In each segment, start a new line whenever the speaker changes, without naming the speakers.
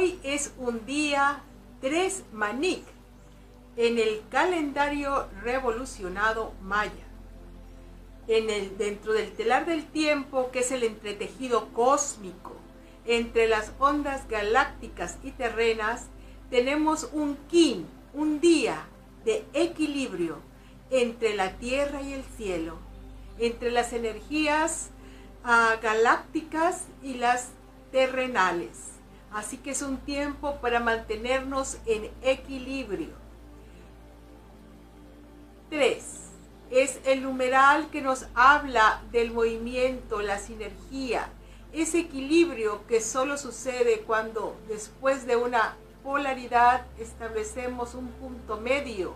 Hoy es un día 3 Manik en el calendario revolucionado maya. En el, dentro del telar del tiempo, que es el entretejido cósmico entre las ondas galácticas y terrenas, tenemos un kin, un día de equilibrio entre la tierra y el cielo, entre las energías ah, galácticas y las terrenales. Así que es un tiempo para mantenernos en equilibrio. 3. Es el numeral que nos habla del movimiento, la sinergia, ese equilibrio que solo sucede cuando después de una polaridad establecemos un punto medio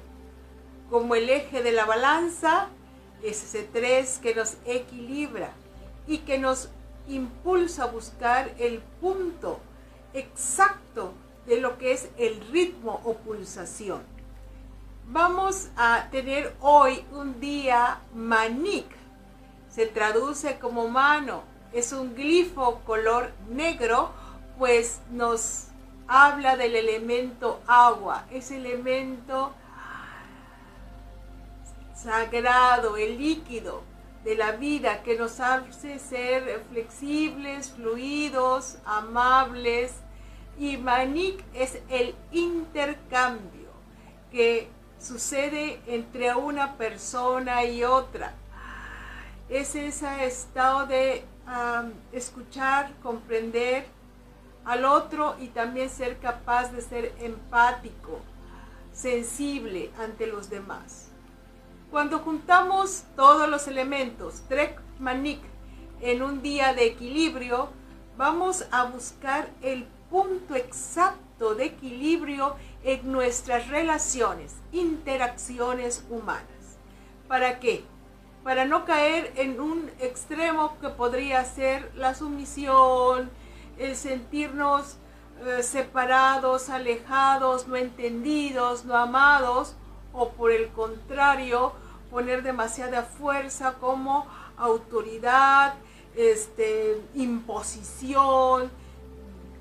como el eje de la balanza, es ese 3 que nos equilibra y que nos impulsa a buscar el punto exacto de lo que es el ritmo o pulsación. Vamos a tener hoy un día manik. Se traduce como mano. Es un glifo color negro, pues nos habla del elemento agua. Ese elemento sagrado, el líquido de la vida que nos hace ser flexibles, fluidos, amables. Y Manik es el intercambio que sucede entre una persona y otra. Es ese estado de escuchar, comprender al otro y también ser capaz de ser empático, sensible ante los demás. Cuando juntamos todos los elementos, Trek Manik, en un día de equilibrio, vamos a buscar el punto exacto de equilibrio en nuestras relaciones, interacciones humanas. ¿Para qué? Para no caer en un extremo que podría ser la sumisión, el sentirnos eh, separados, alejados, no entendidos, no amados, o por el contrario, poner demasiada fuerza como autoridad, este, imposición,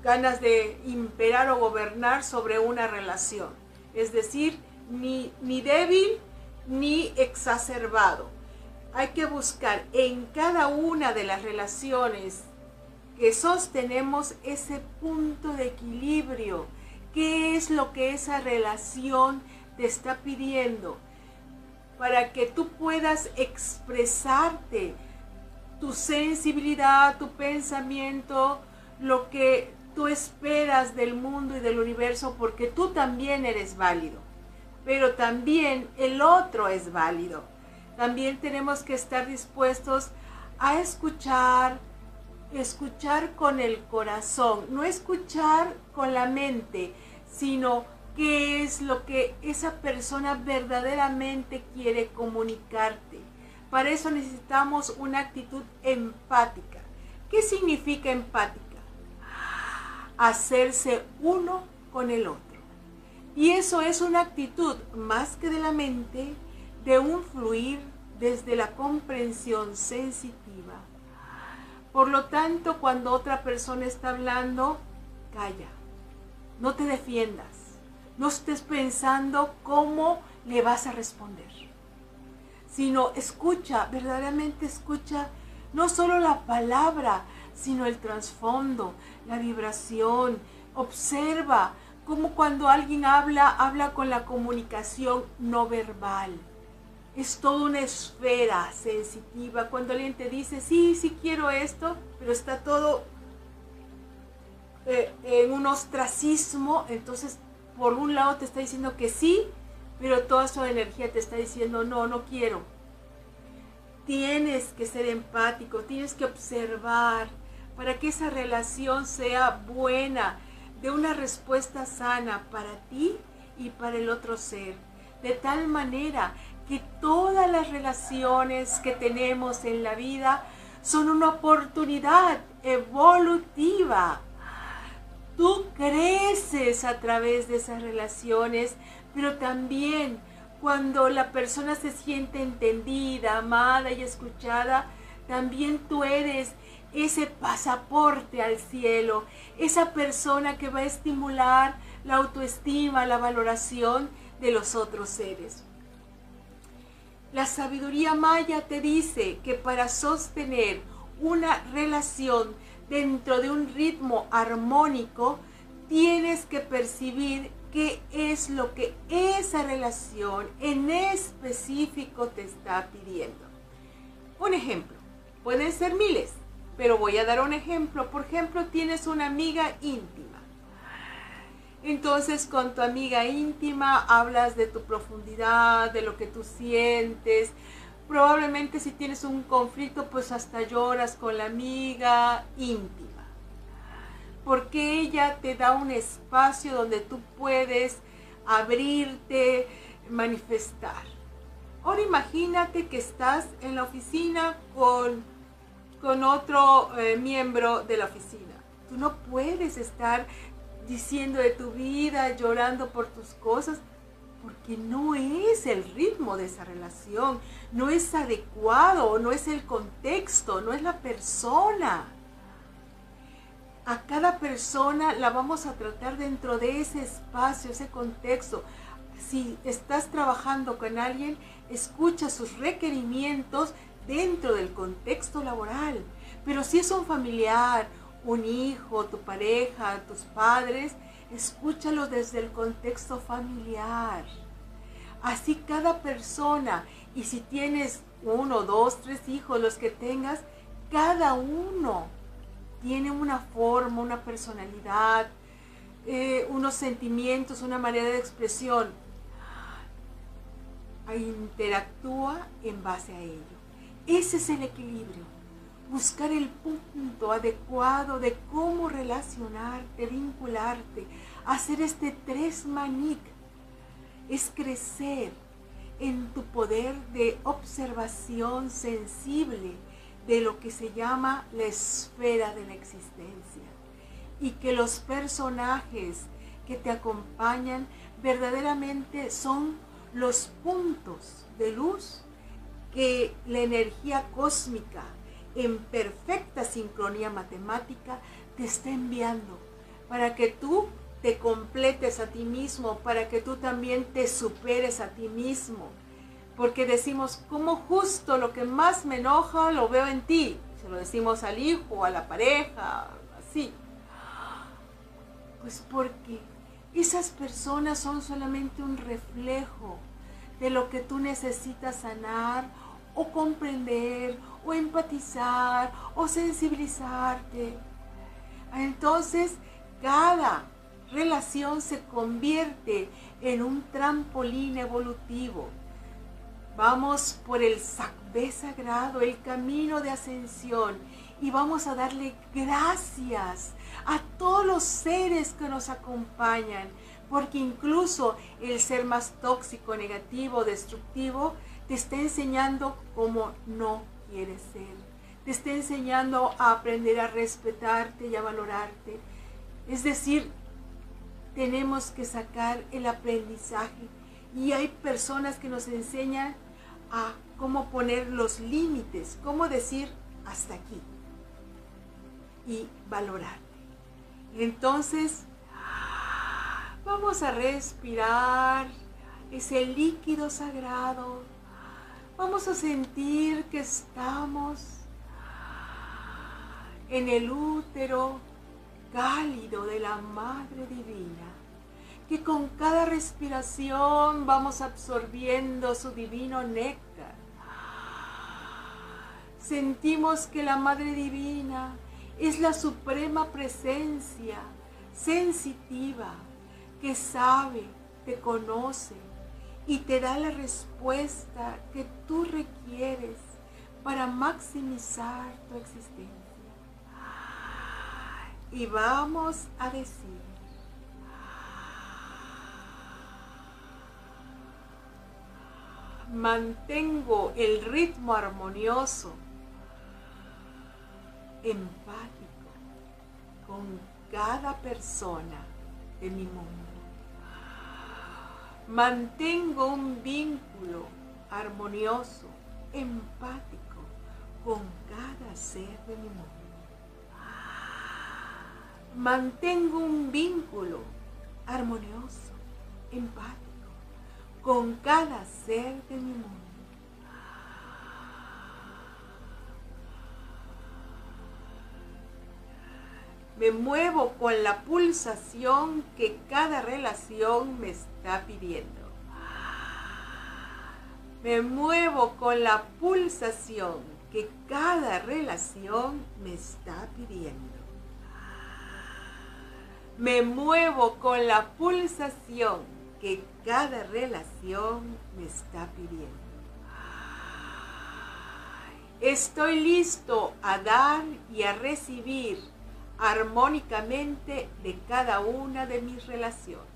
ganas de imperar o gobernar sobre una relación. Es decir, ni, ni débil ni exacerbado. Hay que buscar en cada una de las relaciones que sostenemos ese punto de equilibrio. ¿Qué es lo que esa relación te está pidiendo? Para que tú puedas expresarte tu sensibilidad, tu pensamiento, lo que tú esperas del mundo y del universo, porque tú también eres válido. Pero también el otro es válido. También tenemos que estar dispuestos a escuchar, escuchar con el corazón, no escuchar con la mente, sino qué es lo que esa persona verdaderamente quiere comunicarte. Para eso necesitamos una actitud empática. ¿Qué significa empática? Hacerse uno con el otro. Y eso es una actitud más que de la mente, de un fluir desde la comprensión sensitiva por lo tanto, cuando otra persona está hablando, calla. No te defiendas. No estés pensando cómo le vas a responder. Sino escucha, verdaderamente escucha no solo la palabra, sino el trasfondo, la vibración. Observa cómo cuando alguien habla, habla con la comunicación no verbal es toda una esfera sensitiva. Cuando alguien te dice, sí, sí quiero esto, pero está todo eh, en un ostracismo, entonces por un lado te está diciendo que sí, pero toda su energía te está diciendo, no, no quiero. Tienes que ser empático, tienes que observar para que esa relación sea buena, de una respuesta sana para ti y para el otro ser. De tal manera que todas las relaciones que tenemos en la vida son una oportunidad evolutiva. Tú creces a través de esas relaciones, pero también cuando la persona se siente entendida, amada y escuchada, también tú eres ese pasaporte al cielo, esa persona que va a estimular la autoestima, la valoración de los otros seres. La sabiduría maya te dice que para sostener una relación dentro de un ritmo armónico, tienes que percibir qué es lo que esa relación en específico te está pidiendo. Un ejemplo, pueden ser miles, pero voy a dar un ejemplo. Por ejemplo, tienes una amiga íntima. Entonces con tu amiga íntima hablas de tu profundidad, de lo que tú sientes. Probablemente si tienes un conflicto, pues hasta lloras con la amiga íntima porque ella te da un espacio donde tú puedes abrirte, manifestar. Ahora imagínate que estás en la oficina con, con otro eh, miembro de la oficina. Tú no puedes estar diciendo de tu vida, llorando por tus cosas, porque no es el ritmo de esa relación, no es adecuado, no es el contexto, no es la persona a cada persona la vamos a tratar dentro de ese espacio, ese contexto. Si estás trabajando con alguien, escucha sus requerimientos dentro del contexto laboral. Pero si es un familiar, un hijo, tu pareja, tus padres, escúchalo desde el contexto familiar. Así cada persona, y si tienes uno, dos, tres hijos, los que tengas, cada uno tiene una forma, una personalidad, eh, unos sentimientos, una manera de expresión. Interactúa en base a ello. Ese es el equilibrio. Buscar el punto adecuado de cómo relacionarte, vincularte, hacer este tres manik. Es crecer en tu poder de observación sensible, de lo que se llama la esfera de la existencia y que los personajes que te acompañan verdaderamente son los puntos de luz que la energía cósmica en perfecta sincronía matemática te está enviando para que tú te completes a ti mismo, para que tú también te superes a ti mismo porque decimos, como justo lo que más me enoja lo veo en ti. Se lo decimos al hijo, a la pareja, así. Pues porque esas personas son solamente un reflejo de lo que tú necesitas sanar o comprender o empatizar o sensibilizarte. Entonces, cada relación se convierte en un trampolín evolutivo Vamos por el sacbé sagrado, el camino de ascensión y vamos a darle gracias a todos los seres que nos acompañan, porque incluso el ser más tóxico, negativo, destructivo, te está enseñando cómo no quieres ser. Te está enseñando a aprender a respetarte y a valorarte. Es decir, tenemos que sacar el aprendizaje. Y hay personas que nos enseñan a cómo poner los límites, cómo decir hasta aquí y valorarte. Entonces, vamos a respirar ese líquido sagrado. Vamos a sentir que estamos en el útero cálido de la Madre Divina que con cada respiración vamos absorbiendo su divino néctar. Sentimos que la Madre Divina es la suprema presencia sensitiva que sabe, te conoce y te da la respuesta que tú requieres para maximizar tu existencia. Y vamos a decir, mantengo el ritmo armonioso, empático con cada persona de mi mundo. Mantengo un vínculo armonioso, empático con cada ser de mi mundo. Mantengo un vínculo armonioso, empático con cada ser de mi mundo. Me muevo con la pulsación que cada relación me está pidiendo. Me muevo con la pulsación que cada relación me está pidiendo. Me muevo con la pulsación que cada relación me está pidiendo. Estoy listo a dar y a recibir armónicamente de cada una de mis relaciones.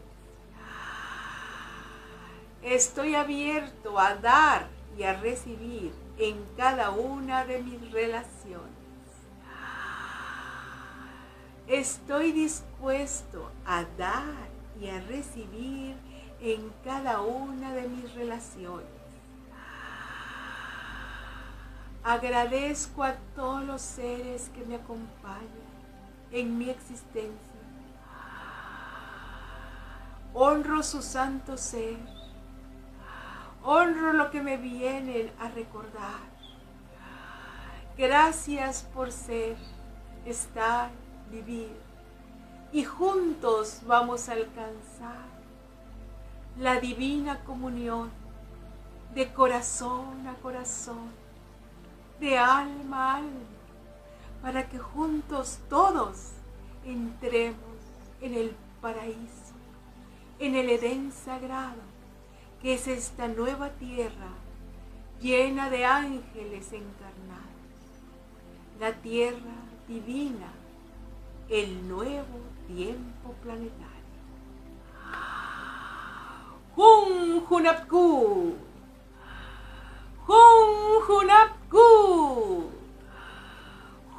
Estoy abierto a dar y a recibir en cada una de mis relaciones. Estoy dispuesto a dar y a recibir en cada una de mis relaciones. Agradezco a todos los seres que me acompañan en mi existencia. Honro su santo ser. Honro lo que me vienen a recordar. Gracias por ser, estar, vivir. Y juntos vamos a alcanzar la divina comunión de corazón a corazón, de alma a alma para que juntos todos entremos en el paraíso, en el Edén sagrado, que es esta nueva tierra llena de ángeles encarnados, la tierra divina, el nuevo tiempo planetario. Jun Junapku, Jun Junapku.